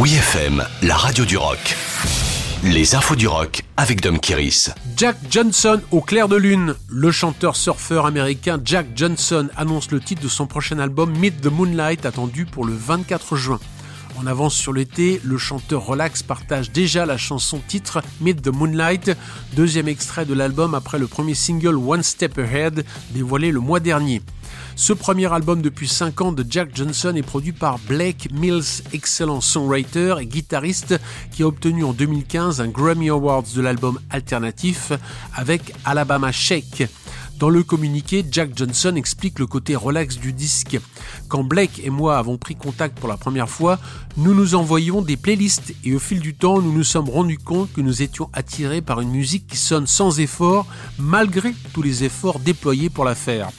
Oui FM, la radio du rock. Les infos du rock avec Dom Kiris. Jack Johnson au clair de lune. Le chanteur surfeur américain Jack Johnson annonce le titre de son prochain album Meet the Moonlight attendu pour le 24 juin. En avance sur l'été, le chanteur relax partage déjà la chanson titre Meet the Moonlight, deuxième extrait de l'album après le premier single One Step Ahead dévoilé le mois dernier. Ce premier album depuis 5 ans de Jack Johnson est produit par Blake Mills, excellent songwriter et guitariste qui a obtenu en 2015 un Grammy Awards de l'album alternatif avec Alabama Shake. Dans le communiqué, Jack Johnson explique le côté relax du disque. Quand Blake et moi avons pris contact pour la première fois, nous nous envoyions des playlists et au fil du temps, nous nous sommes rendus compte que nous étions attirés par une musique qui sonne sans effort, malgré tous les efforts déployés pour la faire.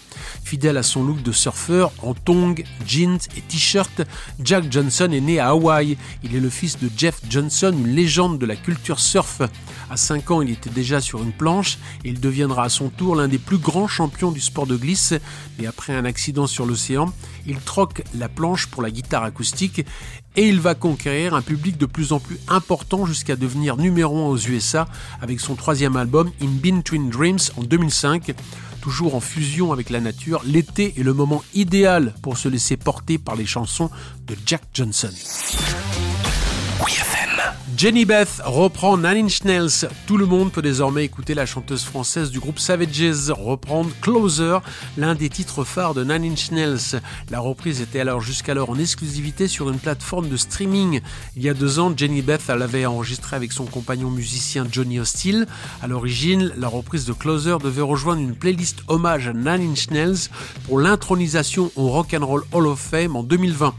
Fidèle à son look de surfeur en tongs, jeans et t-shirt, Jack Johnson est né à Hawaï. Il est le fils de Jeff Johnson, une légende de la culture surf. À 5 ans, il était déjà sur une planche et il deviendra à son tour l'un des plus grands champions du sport de glisse. Mais après un accident sur l'océan, il troque la planche pour la guitare acoustique et il va conquérir un public de plus en plus important jusqu'à devenir numéro 1 aux USA avec son troisième album In Between Dreams en 2005 toujours en fusion avec la nature, l'été est le moment idéal pour se laisser porter par les chansons de Jack Johnson. Jenny Beth reprend Nine Inch. Tout le monde peut désormais écouter la chanteuse française du groupe Savages reprendre Closer, l'un des titres phares de Nine Inch. La reprise était alors jusqu'alors en exclusivité sur une plateforme de streaming. Il y a deux ans, Jenny Beth l'avait enregistrée avec son compagnon musicien Johnny Hostile. À l'origine, la reprise de Closer devait rejoindre une playlist hommage à Nine Inch pour l'intronisation au Rock and Roll Hall of Fame en 2020.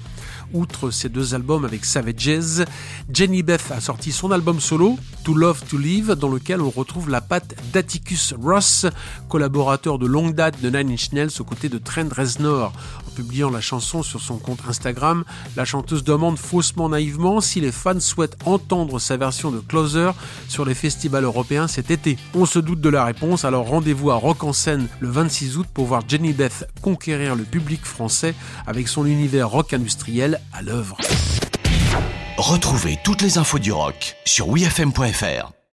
Outre ces deux albums avec Savages, Jenny Beth a sorti son album solo, To Love to Live, dans lequel on retrouve la patte d'Atticus Ross, collaborateur de longue date de Nine Inch Nails aux côtés de Trent Reznor. En publiant la chanson sur son compte Instagram, la chanteuse demande faussement naïvement si les fans souhaitent entendre sa version de Closer sur les festivals européens cet été. On se doute de la réponse, alors rendez-vous à Rock en scène le 26 août pour voir Jenny Beth conquérir le public français avec son univers rock industriel à l'œuvre. Retrouvez toutes les infos du rock sur wfm.fr.